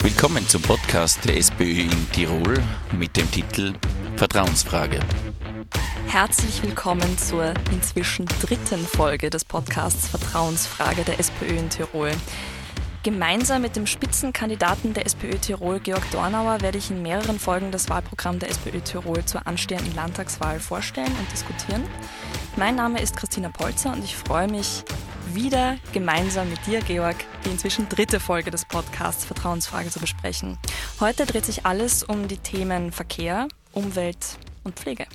Willkommen zum Podcast der SPÖ in Tirol mit dem Titel Vertrauensfrage. Herzlich willkommen zur inzwischen dritten Folge des Podcasts Vertrauensfrage der SPÖ in Tirol. Gemeinsam mit dem Spitzenkandidaten der SPÖ Tirol, Georg Dornauer, werde ich in mehreren Folgen das Wahlprogramm der SPÖ Tirol zur anstehenden Landtagswahl vorstellen und diskutieren. Mein Name ist Christina Polzer und ich freue mich, wieder gemeinsam mit dir, Georg, die inzwischen dritte Folge des Podcasts Vertrauensfrage zu besprechen. Heute dreht sich alles um die Themen Verkehr, Umwelt und Pflege.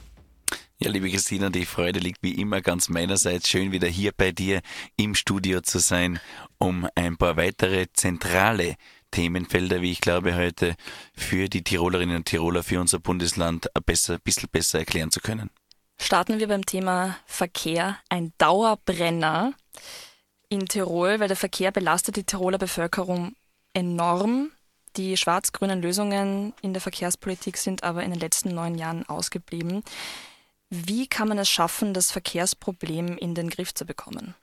Ja, liebe Christina, die Freude liegt wie immer ganz meinerseits. Schön wieder hier bei dir im Studio zu sein, um ein paar weitere zentrale Themenfelder, wie ich glaube, heute für die Tirolerinnen und Tiroler, für unser Bundesland ein besser, bisschen besser erklären zu können. Starten wir beim Thema Verkehr. Ein Dauerbrenner in Tirol, weil der Verkehr belastet die Tiroler Bevölkerung enorm. Die schwarz-grünen Lösungen in der Verkehrspolitik sind aber in den letzten neun Jahren ausgeblieben. Wie kann man es schaffen, das Verkehrsproblem in den Griff zu bekommen?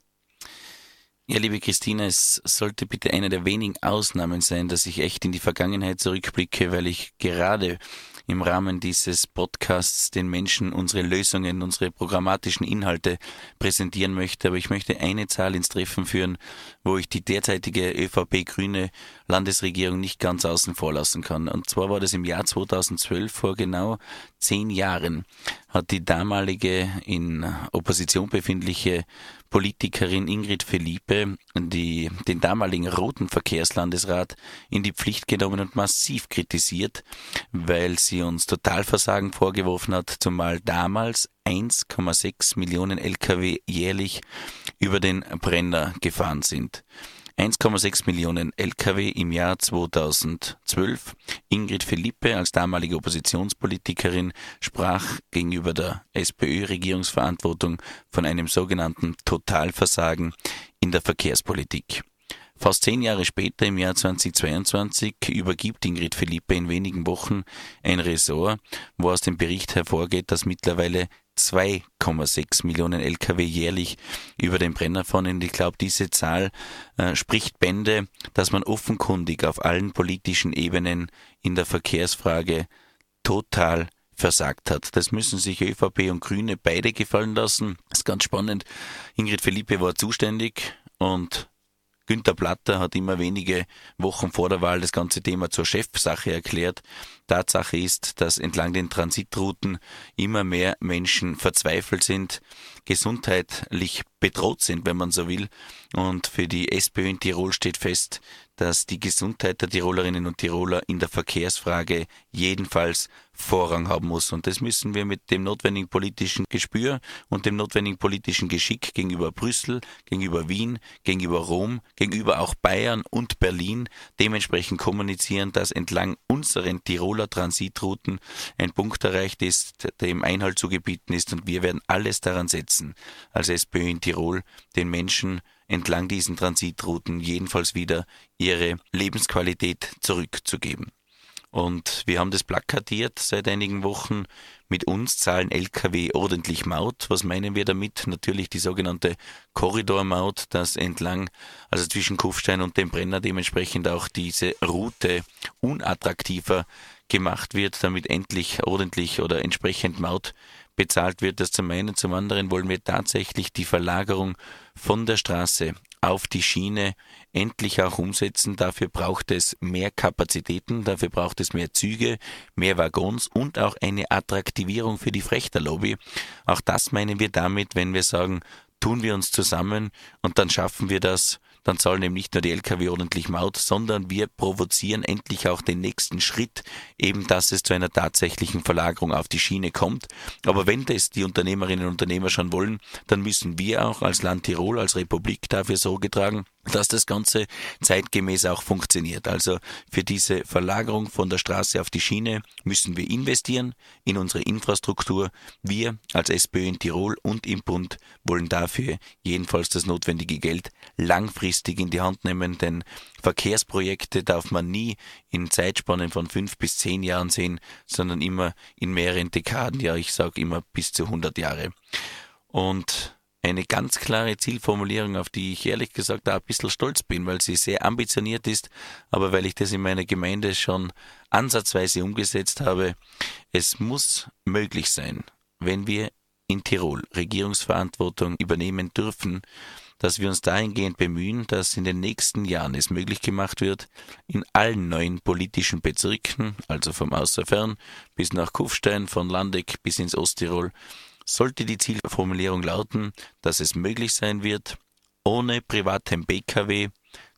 Ja, liebe Christina, es sollte bitte eine der wenigen Ausnahmen sein, dass ich echt in die Vergangenheit zurückblicke, weil ich gerade im Rahmen dieses Podcasts den Menschen unsere Lösungen, unsere programmatischen Inhalte präsentieren möchte. Aber ich möchte eine Zahl ins Treffen führen, wo ich die derzeitige ÖVP-grüne Landesregierung nicht ganz außen vor lassen kann. Und zwar war das im Jahr 2012 vor genau zehn Jahren hat die damalige in Opposition befindliche Politikerin Ingrid Felipe die, den damaligen roten Verkehrslandesrat in die Pflicht genommen und massiv kritisiert, weil sie uns Totalversagen vorgeworfen hat, zumal damals 1,6 Millionen Lkw jährlich über den Brenner gefahren sind. 1,6 Millionen Lkw im Jahr 2012. Ingrid Philippe als damalige Oppositionspolitikerin sprach gegenüber der SPÖ-Regierungsverantwortung von einem sogenannten Totalversagen in der Verkehrspolitik. Fast zehn Jahre später, im Jahr 2022, übergibt Ingrid Philippe in wenigen Wochen ein Ressort, wo aus dem Bericht hervorgeht, dass mittlerweile 2,6 Millionen Lkw jährlich über den Brenner fahren. Und ich glaube, diese Zahl äh, spricht Bände, dass man offenkundig auf allen politischen Ebenen in der Verkehrsfrage total versagt hat. Das müssen sich ÖVP und Grüne beide gefallen lassen. Das ist ganz spannend. Ingrid Philippe war zuständig und Günter Platter hat immer wenige Wochen vor der Wahl das ganze Thema zur Chefsache erklärt. Tatsache ist, dass entlang den Transitrouten immer mehr Menschen verzweifelt sind, gesundheitlich bedroht sind, wenn man so will. Und für die SPÖ in Tirol steht fest, dass die Gesundheit der Tirolerinnen und Tiroler in der Verkehrsfrage jedenfalls Vorrang haben muss. Und das müssen wir mit dem notwendigen politischen Gespür und dem notwendigen politischen Geschick gegenüber Brüssel, gegenüber Wien, gegenüber Rom, gegenüber auch Bayern und Berlin dementsprechend kommunizieren, dass entlang unseren Tiroler Transitrouten ein Punkt erreicht ist, dem Einhalt zu gebieten ist. Und wir werden alles daran setzen, als SPÖ in Tirol den Menschen entlang diesen Transitrouten jedenfalls wieder ihre Lebensqualität zurückzugeben. Und wir haben das plakatiert seit einigen Wochen. Mit uns zahlen Lkw ordentlich Maut. Was meinen wir damit? Natürlich die sogenannte Korridormaut, dass entlang, also zwischen Kufstein und dem Brenner dementsprechend auch diese Route unattraktiver gemacht wird, damit endlich ordentlich oder entsprechend Maut bezahlt wird. Das zum einen. Zum anderen wollen wir tatsächlich die Verlagerung von der Straße auf die Schiene endlich auch umsetzen. Dafür braucht es mehr Kapazitäten, dafür braucht es mehr Züge, mehr Waggons und auch eine Attraktivierung für die Frechterlobby. Auch das meinen wir damit, wenn wir sagen, tun wir uns zusammen und dann schaffen wir das, dann zahlen eben nicht nur die Lkw ordentlich Maut, sondern wir provozieren endlich auch den nächsten Schritt, eben dass es zu einer tatsächlichen Verlagerung auf die Schiene kommt. Aber wenn das die Unternehmerinnen und Unternehmer schon wollen, dann müssen wir auch als Land Tirol, als Republik dafür Sorge tragen, dass das Ganze zeitgemäß auch funktioniert. Also für diese Verlagerung von der Straße auf die Schiene müssen wir investieren in unsere Infrastruktur. Wir als SPÖ in Tirol und im Bund wollen dafür jedenfalls das notwendige Geld langfristig in die Hand nehmen, denn Verkehrsprojekte darf man nie in Zeitspannen von fünf bis zehn Jahren sehen, sondern immer in mehreren Dekaden, ja ich sage immer bis zu 100 Jahre. Und eine ganz klare Zielformulierung, auf die ich ehrlich gesagt auch ein bisschen stolz bin, weil sie sehr ambitioniert ist, aber weil ich das in meiner Gemeinde schon ansatzweise umgesetzt habe. Es muss möglich sein, wenn wir in Tirol Regierungsverantwortung übernehmen dürfen, dass wir uns dahingehend bemühen, dass in den nächsten Jahren es möglich gemacht wird, in allen neuen politischen Bezirken, also vom Außerfern bis nach Kufstein, von Landeck bis ins Osttirol, sollte die Zielformulierung lauten, dass es möglich sein wird, ohne privatem Pkw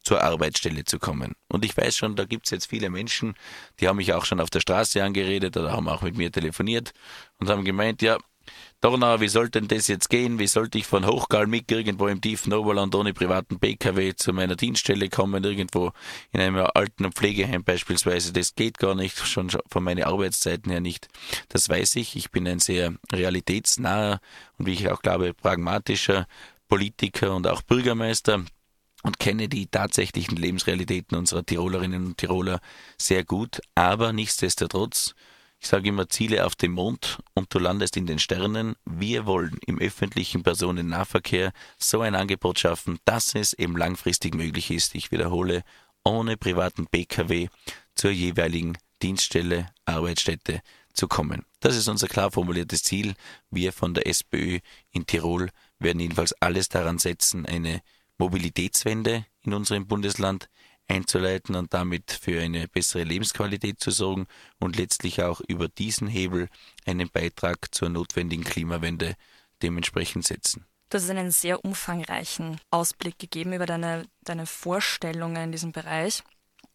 zur Arbeitsstelle zu kommen. Und ich weiß schon, da gibt es jetzt viele Menschen, die haben mich auch schon auf der Straße angeredet oder haben auch mit mir telefoniert und haben gemeint, ja, Donau, wie sollte denn das jetzt gehen? Wie sollte ich von Hochgalmig irgendwo im tiefen Oberland ohne privaten PKW zu meiner Dienststelle kommen, irgendwo in einem alten Pflegeheim beispielsweise? Das geht gar nicht, schon von meinen Arbeitszeiten her nicht. Das weiß ich. Ich bin ein sehr realitätsnaher und wie ich auch glaube, pragmatischer Politiker und auch Bürgermeister und kenne die tatsächlichen Lebensrealitäten unserer Tirolerinnen und Tiroler sehr gut. Aber nichtsdestotrotz ich sage immer Ziele auf dem Mond und du landest in den Sternen. Wir wollen im öffentlichen Personennahverkehr so ein Angebot schaffen, dass es eben langfristig möglich ist. Ich wiederhole, ohne privaten Pkw zur jeweiligen Dienststelle, Arbeitsstätte zu kommen. Das ist unser klar formuliertes Ziel. Wir von der SPÖ in Tirol werden jedenfalls alles daran setzen, eine Mobilitätswende in unserem Bundesland einzuleiten und damit für eine bessere Lebensqualität zu sorgen und letztlich auch über diesen Hebel einen Beitrag zur notwendigen Klimawende dementsprechend setzen. Du hast einen sehr umfangreichen Ausblick gegeben über deine, deine Vorstellungen in diesem Bereich,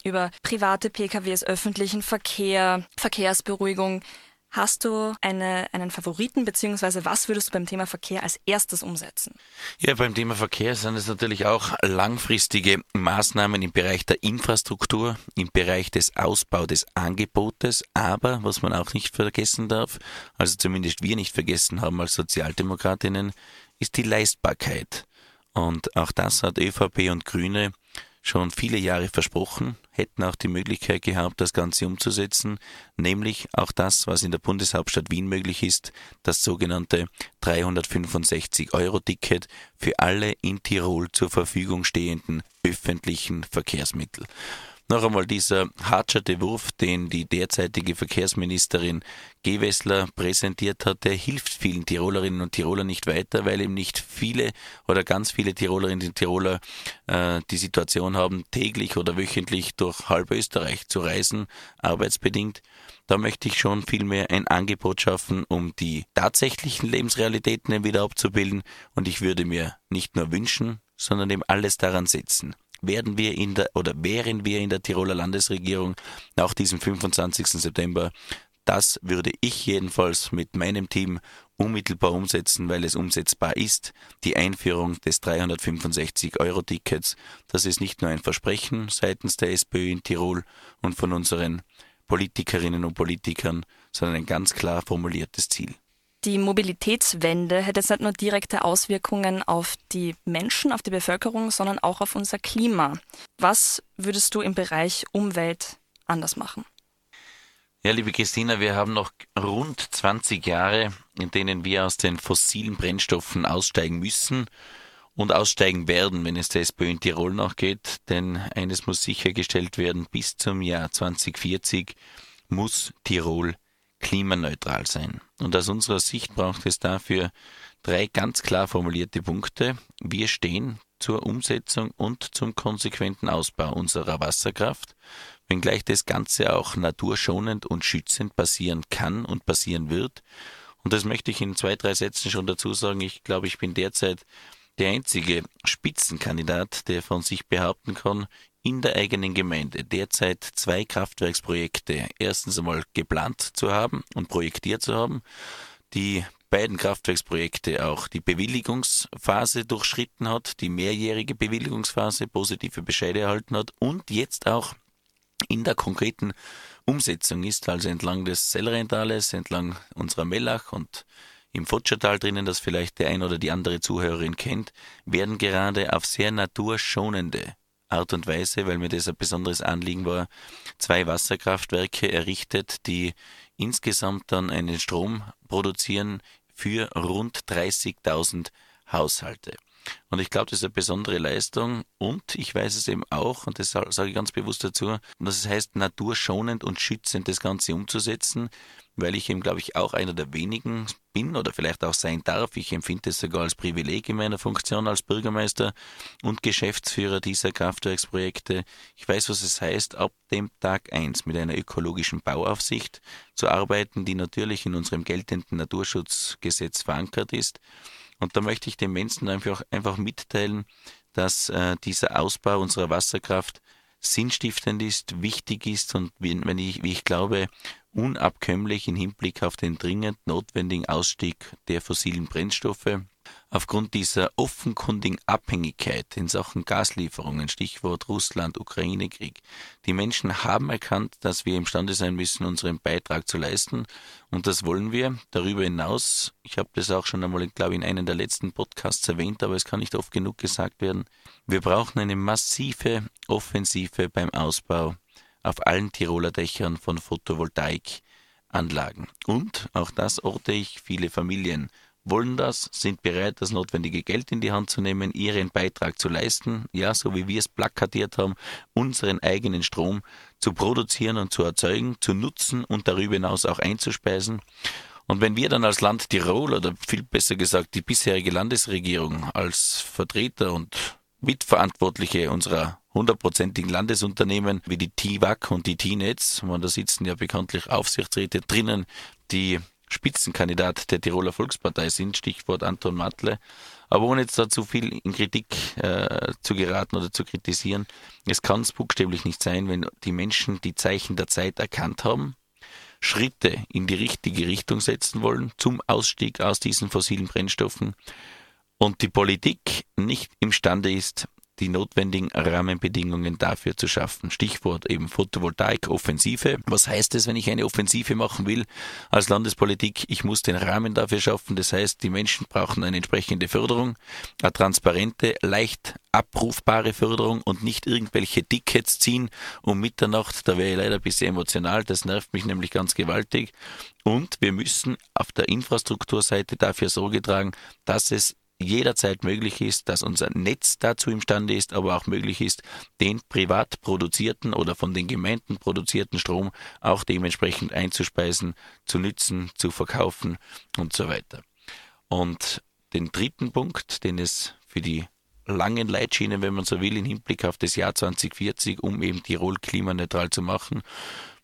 über private PKWs, öffentlichen Verkehr, Verkehrsberuhigung. Hast du eine, einen Favoriten, beziehungsweise was würdest du beim Thema Verkehr als erstes umsetzen? Ja, beim Thema Verkehr sind es natürlich auch langfristige Maßnahmen im Bereich der Infrastruktur, im Bereich des Ausbau des Angebotes, aber was man auch nicht vergessen darf, also zumindest wir nicht vergessen haben als Sozialdemokratinnen, ist die Leistbarkeit. Und auch das hat ÖVP und Grüne schon viele Jahre versprochen, hätten auch die Möglichkeit gehabt, das Ganze umzusetzen, nämlich auch das, was in der Bundeshauptstadt Wien möglich ist, das sogenannte 365-Euro-Ticket für alle in Tirol zur Verfügung stehenden öffentlichen Verkehrsmittel. Noch einmal dieser hatscherte Wurf, den die derzeitige Verkehrsministerin Gewessler präsentiert hat, der hilft vielen Tirolerinnen und Tirolern nicht weiter, weil eben nicht viele oder ganz viele Tirolerinnen und Tiroler äh, die Situation haben, täglich oder wöchentlich durch halb Österreich zu reisen, arbeitsbedingt. Da möchte ich schon vielmehr ein Angebot schaffen, um die tatsächlichen Lebensrealitäten wieder abzubilden. Und ich würde mir nicht nur wünschen, sondern eben alles daran setzen, werden wir in der oder wären wir in der Tiroler Landesregierung nach diesem 25. September, das würde ich jedenfalls mit meinem Team unmittelbar umsetzen, weil es umsetzbar ist. Die Einführung des 365-Euro-Tickets, das ist nicht nur ein Versprechen seitens der SPÖ in Tirol und von unseren Politikerinnen und Politikern, sondern ein ganz klar formuliertes Ziel. Die Mobilitätswende hätte jetzt nicht nur direkte Auswirkungen auf die Menschen, auf die Bevölkerung, sondern auch auf unser Klima. Was würdest du im Bereich Umwelt anders machen? Ja, liebe Christina, wir haben noch rund 20 Jahre, in denen wir aus den fossilen Brennstoffen aussteigen müssen und aussteigen werden, wenn es der SPÖ in Tirol noch geht. Denn eines muss sichergestellt werden, bis zum Jahr 2040 muss Tirol klimaneutral sein. Und aus unserer Sicht braucht es dafür drei ganz klar formulierte Punkte. Wir stehen zur Umsetzung und zum konsequenten Ausbau unserer Wasserkraft, wenngleich das Ganze auch naturschonend und schützend passieren kann und passieren wird. Und das möchte ich in zwei, drei Sätzen schon dazu sagen. Ich glaube, ich bin derzeit der einzige Spitzenkandidat, der von sich behaupten kann, in der eigenen Gemeinde derzeit zwei Kraftwerksprojekte erstens einmal geplant zu haben und projektiert zu haben, die beiden Kraftwerksprojekte auch die Bewilligungsphase durchschritten hat, die mehrjährige Bewilligungsphase positive Bescheide erhalten hat und jetzt auch in der konkreten Umsetzung ist, also entlang des Sellrentales, entlang unserer Mellach und im Futschertal drinnen, das vielleicht der ein oder die andere Zuhörerin kennt, werden gerade auf sehr naturschonende Art und Weise, weil mir das ein besonderes Anliegen war, zwei Wasserkraftwerke errichtet, die insgesamt dann einen Strom produzieren für rund 30.000 Haushalte. Und ich glaube, das ist eine besondere Leistung. Und ich weiß es eben auch, und das sage ich ganz bewusst dazu, dass es heißt, naturschonend und schützend das Ganze umzusetzen, weil ich eben, glaube ich, auch einer der wenigen bin oder vielleicht auch sein darf. Ich empfinde es sogar als Privileg in meiner Funktion als Bürgermeister und Geschäftsführer dieser Kraftwerksprojekte. Ich weiß, was es heißt, ab dem Tag eins mit einer ökologischen Bauaufsicht zu arbeiten, die natürlich in unserem geltenden Naturschutzgesetz verankert ist und da möchte ich den Menschen einfach, einfach mitteilen, dass äh, dieser Ausbau unserer Wasserkraft sinnstiftend ist, wichtig ist und wenn ich, wie ich glaube, unabkömmlich im Hinblick auf den dringend notwendigen Ausstieg der fossilen Brennstoffe aufgrund dieser offenkundigen Abhängigkeit in Sachen Gaslieferungen, Stichwort Russland, Ukraine-Krieg. Die Menschen haben erkannt, dass wir imstande sein müssen, unseren Beitrag zu leisten und das wollen wir. Darüber hinaus, ich habe das auch schon einmal, glaube ich, in einem der letzten Podcasts erwähnt, aber es kann nicht oft genug gesagt werden, wir brauchen eine massive Offensive beim Ausbau auf allen Tiroler Dächern von Photovoltaikanlagen. Und, auch das orte ich, viele Familien wollen das, sind bereit, das notwendige Geld in die Hand zu nehmen, ihren Beitrag zu leisten, ja, so wie wir es plakatiert haben, unseren eigenen Strom zu produzieren und zu erzeugen, zu nutzen und darüber hinaus auch einzuspeisen. Und wenn wir dann als Land Tirol oder viel besser gesagt die bisherige Landesregierung als Vertreter und Mitverantwortliche unserer hundertprozentigen Landesunternehmen wie die TIWAC und die TINETZ, da sitzen ja bekanntlich Aufsichtsräte drinnen, die Spitzenkandidat der Tiroler Volkspartei sind, Stichwort Anton Matle. Aber ohne jetzt da zu viel in Kritik äh, zu geraten oder zu kritisieren, es kann es buchstäblich nicht sein, wenn die Menschen die Zeichen der Zeit erkannt haben, Schritte in die richtige Richtung setzen wollen zum Ausstieg aus diesen fossilen Brennstoffen und die Politik nicht imstande ist, die notwendigen Rahmenbedingungen dafür zu schaffen. Stichwort eben Photovoltaik-Offensive. Was heißt es, wenn ich eine Offensive machen will als Landespolitik? Ich muss den Rahmen dafür schaffen. Das heißt, die Menschen brauchen eine entsprechende Förderung, eine transparente, leicht abrufbare Förderung und nicht irgendwelche Tickets ziehen um Mitternacht. Da wäre ich leider ein bisschen emotional. Das nervt mich nämlich ganz gewaltig. Und wir müssen auf der Infrastrukturseite dafür Sorge tragen, dass es jederzeit möglich ist, dass unser Netz dazu imstande ist, aber auch möglich ist, den privat produzierten oder von den Gemeinden produzierten Strom auch dementsprechend einzuspeisen, zu nützen, zu verkaufen und so weiter. Und den dritten Punkt, den es für die langen Leitschienen, wenn man so will, im Hinblick auf das Jahr 2040, um eben Tirol klimaneutral zu machen,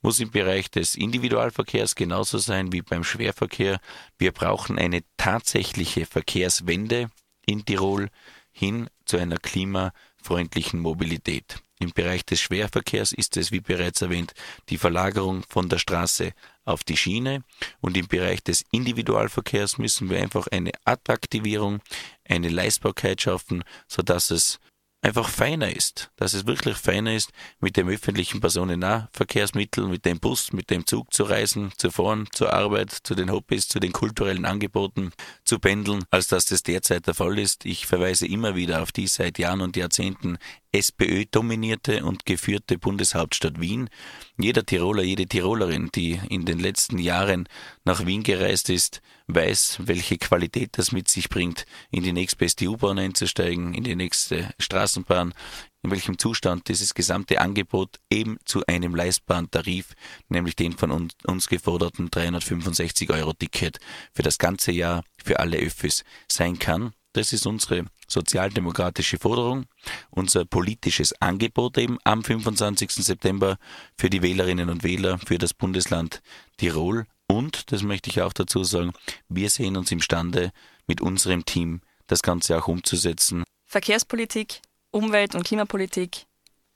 muss im Bereich des Individualverkehrs genauso sein wie beim Schwerverkehr. Wir brauchen eine tatsächliche Verkehrswende in Tirol hin zu einer klimafreundlichen Mobilität. Im Bereich des Schwerverkehrs ist es, wie bereits erwähnt, die Verlagerung von der Straße auf die Schiene und im Bereich des Individualverkehrs müssen wir einfach eine Attraktivierung, eine Leistbarkeit schaffen, sodass es einfach feiner ist, dass es wirklich feiner ist, mit dem öffentlichen Personennahverkehrsmittel, mit dem Bus, mit dem Zug zu reisen, zu fahren, zur Arbeit, zu den Hobbys, zu den kulturellen Angeboten, zu pendeln, als dass das derzeit der Fall ist. Ich verweise immer wieder auf die seit Jahren und Jahrzehnten SPÖ-dominierte und geführte Bundeshauptstadt Wien. Jeder Tiroler, jede Tirolerin, die in den letzten Jahren nach Wien gereist ist, weiß, welche Qualität das mit sich bringt, in die nächstbeste U-Bahn einzusteigen, in die nächste Straßenbahn, in welchem Zustand dieses gesamte Angebot eben zu einem leistbaren Tarif, nämlich den von uns geforderten 365 Euro Ticket für das ganze Jahr für alle Öffis sein kann. Das ist unsere sozialdemokratische Forderung, unser politisches Angebot eben am 25. September für die Wählerinnen und Wähler für das Bundesland Tirol. Und, das möchte ich auch dazu sagen, wir sehen uns imstande, mit unserem Team das Ganze auch umzusetzen. Verkehrspolitik, Umwelt- und Klimapolitik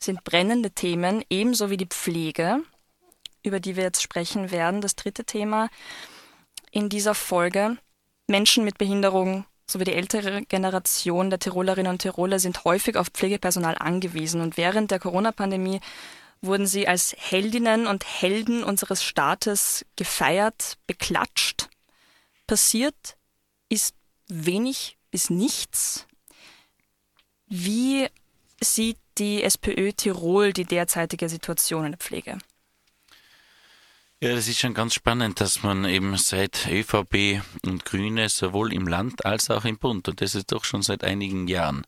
sind brennende Themen, ebenso wie die Pflege, über die wir jetzt sprechen werden. Das dritte Thema in dieser Folge. Menschen mit Behinderung sowie die ältere Generation der Tirolerinnen und Tiroler sind häufig auf Pflegepersonal angewiesen. Und während der Corona-Pandemie wurden sie als Heldinnen und Helden unseres Staates gefeiert, beklatscht. Passiert ist wenig bis nichts. Wie sieht die SPÖ Tirol die derzeitige Situation in der Pflege? Ja, das ist schon ganz spannend, dass man eben seit ÖVP und Grüne sowohl im Land als auch im Bund, und das ist doch schon seit einigen Jahren,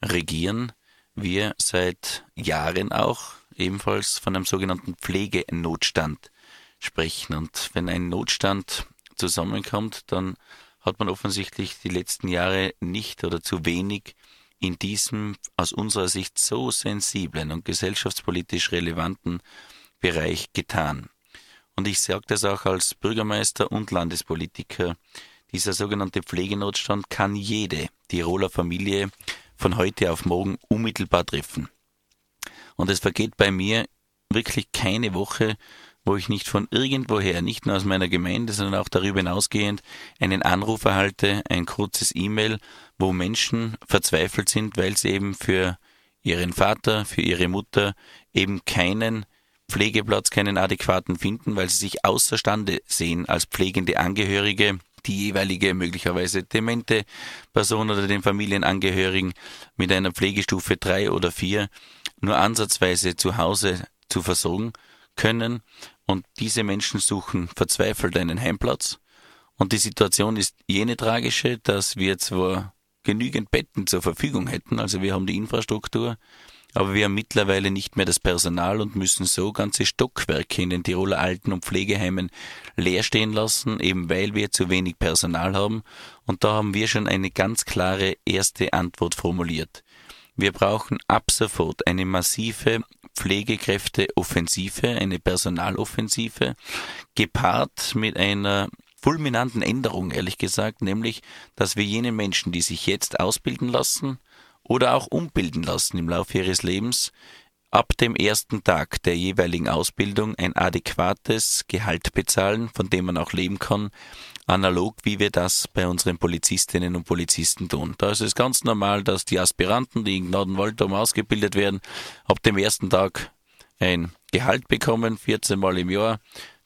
regieren, wir seit Jahren auch ebenfalls von einem sogenannten Pflegenotstand sprechen. Und wenn ein Notstand zusammenkommt, dann hat man offensichtlich die letzten Jahre nicht oder zu wenig in diesem aus unserer Sicht so sensiblen und gesellschaftspolitisch relevanten Bereich getan. Und ich sage das auch als Bürgermeister und Landespolitiker. Dieser sogenannte Pflegenotstand kann jede Tiroler Familie von heute auf morgen unmittelbar treffen. Und es vergeht bei mir wirklich keine Woche, wo ich nicht von irgendwoher, nicht nur aus meiner Gemeinde, sondern auch darüber hinausgehend, einen Anruf erhalte, ein kurzes E-Mail, wo Menschen verzweifelt sind, weil sie eben für ihren Vater, für ihre Mutter eben keinen Pflegeplatz, keinen adäquaten finden, weil sie sich außerstande sehen, als pflegende Angehörige die jeweilige möglicherweise demente Person oder den Familienangehörigen mit einer Pflegestufe drei oder vier nur ansatzweise zu Hause zu versorgen können. Und diese Menschen suchen verzweifelt einen Heimplatz. Und die Situation ist jene tragische, dass wir zwar genügend Betten zur Verfügung hätten, also wir haben die Infrastruktur, aber wir haben mittlerweile nicht mehr das Personal und müssen so ganze Stockwerke in den Tiroler Alten- und Pflegeheimen leer stehen lassen, eben weil wir zu wenig Personal haben. Und da haben wir schon eine ganz klare erste Antwort formuliert. Wir brauchen ab sofort eine massive Pflegekräfteoffensive, eine Personaloffensive, gepaart mit einer fulminanten Änderung, ehrlich gesagt, nämlich, dass wir jene Menschen, die sich jetzt ausbilden lassen, oder auch umbilden lassen im Laufe ihres Lebens, ab dem ersten Tag der jeweiligen Ausbildung ein adäquates Gehalt bezahlen, von dem man auch leben kann, analog wie wir das bei unseren Polizistinnen und Polizisten tun. Da ist es ganz normal, dass die Aspiranten, die in Gnadenwaldum ausgebildet werden, ab dem ersten Tag ein Gehalt bekommen, 14 Mal im Jahr,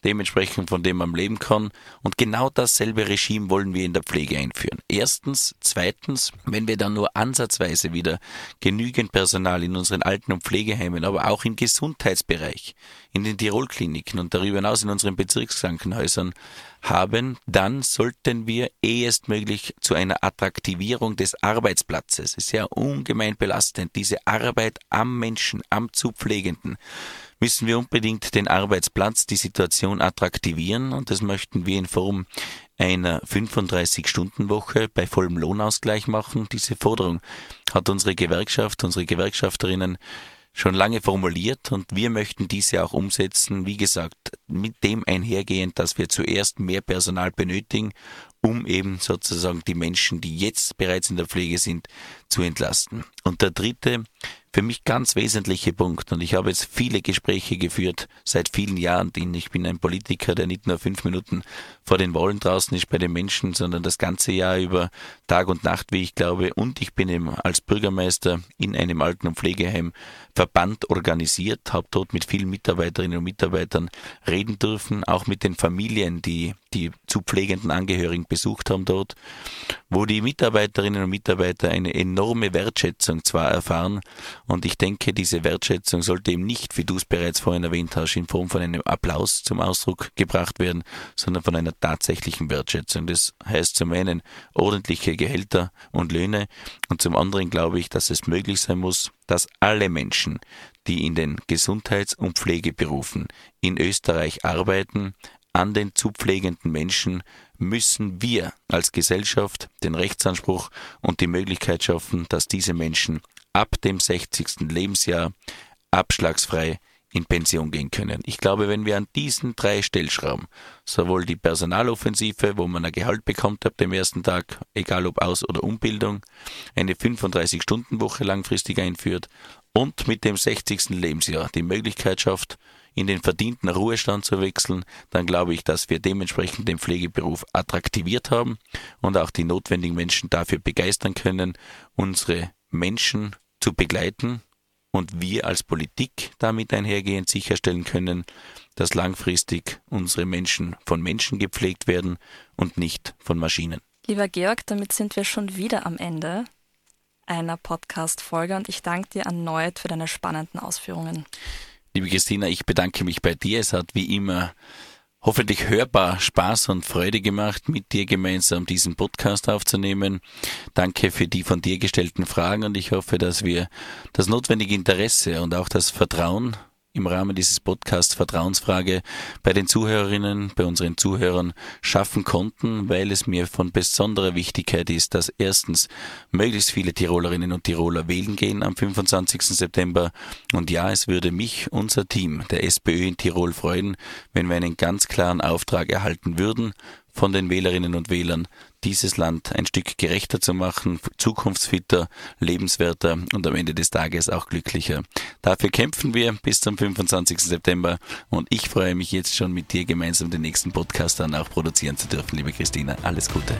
dementsprechend von dem man leben kann. Und genau dasselbe Regime wollen wir in der Pflege einführen. Erstens. Zweitens, wenn wir dann nur ansatzweise wieder genügend Personal in unseren Alten- und Pflegeheimen, aber auch im Gesundheitsbereich, in den Tirolkliniken und darüber hinaus in unseren Bezirkskrankenhäusern haben, dann sollten wir ehestmöglich zu einer Attraktivierung des Arbeitsplatzes. Es ist ja ungemein belastend, diese Arbeit am Menschen, am Zupflegenden müssen wir unbedingt den Arbeitsplatz, die Situation attraktivieren und das möchten wir in Form einer 35-Stunden-Woche bei vollem Lohnausgleich machen. Diese Forderung hat unsere Gewerkschaft, unsere Gewerkschafterinnen schon lange formuliert und wir möchten diese auch umsetzen, wie gesagt, mit dem einhergehend, dass wir zuerst mehr Personal benötigen, um eben sozusagen die Menschen, die jetzt bereits in der Pflege sind, zu entlasten. Und der dritte für mich ganz wesentliche Punkt, und ich habe jetzt viele Gespräche geführt seit vielen Jahren, denn ich bin ein Politiker, der nicht nur fünf Minuten vor den Wahlen draußen ist bei den Menschen, sondern das ganze Jahr über Tag und Nacht, wie ich glaube, und ich bin eben als Bürgermeister in einem Alten- und Pflegeheim Verband organisiert, habe dort mit vielen Mitarbeiterinnen und Mitarbeitern reden dürfen, auch mit den Familien, die die zu pflegenden Angehörigen besucht haben dort, wo die Mitarbeiterinnen und Mitarbeiter eine enorme Wertschätzung zwar erfahren, und ich denke, diese Wertschätzung sollte eben nicht, wie du es bereits vorhin erwähnt hast, in Form von einem Applaus zum Ausdruck gebracht werden, sondern von einer tatsächlichen Wertschätzung. Das heißt zum einen ordentliche Gehälter und Löhne und zum anderen glaube ich, dass es möglich sein muss, dass alle Menschen, die in den Gesundheits- und Pflegeberufen in Österreich arbeiten, an den zu pflegenden Menschen müssen wir als Gesellschaft den Rechtsanspruch und die Möglichkeit schaffen, dass diese Menschen ab dem 60. Lebensjahr abschlagsfrei in Pension gehen können. Ich glaube, wenn wir an diesen drei Stellschrauben, sowohl die Personaloffensive, wo man ein Gehalt bekommt ab dem ersten Tag, egal ob Aus- oder Umbildung, eine 35-Stunden-Woche langfristig einführt und mit dem 60. Lebensjahr die Möglichkeit schafft, in den verdienten Ruhestand zu wechseln, dann glaube ich, dass wir dementsprechend den Pflegeberuf attraktiviert haben und auch die notwendigen Menschen dafür begeistern können, unsere Menschen zu begleiten und wir als Politik damit einhergehend sicherstellen können, dass langfristig unsere Menschen von Menschen gepflegt werden und nicht von Maschinen. Lieber Georg, damit sind wir schon wieder am Ende einer Podcast-Folge und ich danke dir erneut für deine spannenden Ausführungen. Liebe Christina, ich bedanke mich bei dir. Es hat wie immer hoffentlich hörbar Spaß und Freude gemacht, mit dir gemeinsam diesen Podcast aufzunehmen. Danke für die von dir gestellten Fragen und ich hoffe, dass wir das notwendige Interesse und auch das Vertrauen im Rahmen dieses Podcasts Vertrauensfrage bei den Zuhörerinnen, bei unseren Zuhörern schaffen konnten, weil es mir von besonderer Wichtigkeit ist, dass erstens möglichst viele Tirolerinnen und Tiroler wählen gehen am 25. September. Und ja, es würde mich, unser Team der SPÖ in Tirol freuen, wenn wir einen ganz klaren Auftrag erhalten würden von den Wählerinnen und Wählern, dieses Land ein Stück gerechter zu machen, zukunftsfitter, lebenswerter und am Ende des Tages auch glücklicher. Dafür kämpfen wir bis zum 25. September und ich freue mich jetzt schon mit dir gemeinsam den nächsten Podcast dann auch produzieren zu dürfen, liebe Christina. Alles Gute.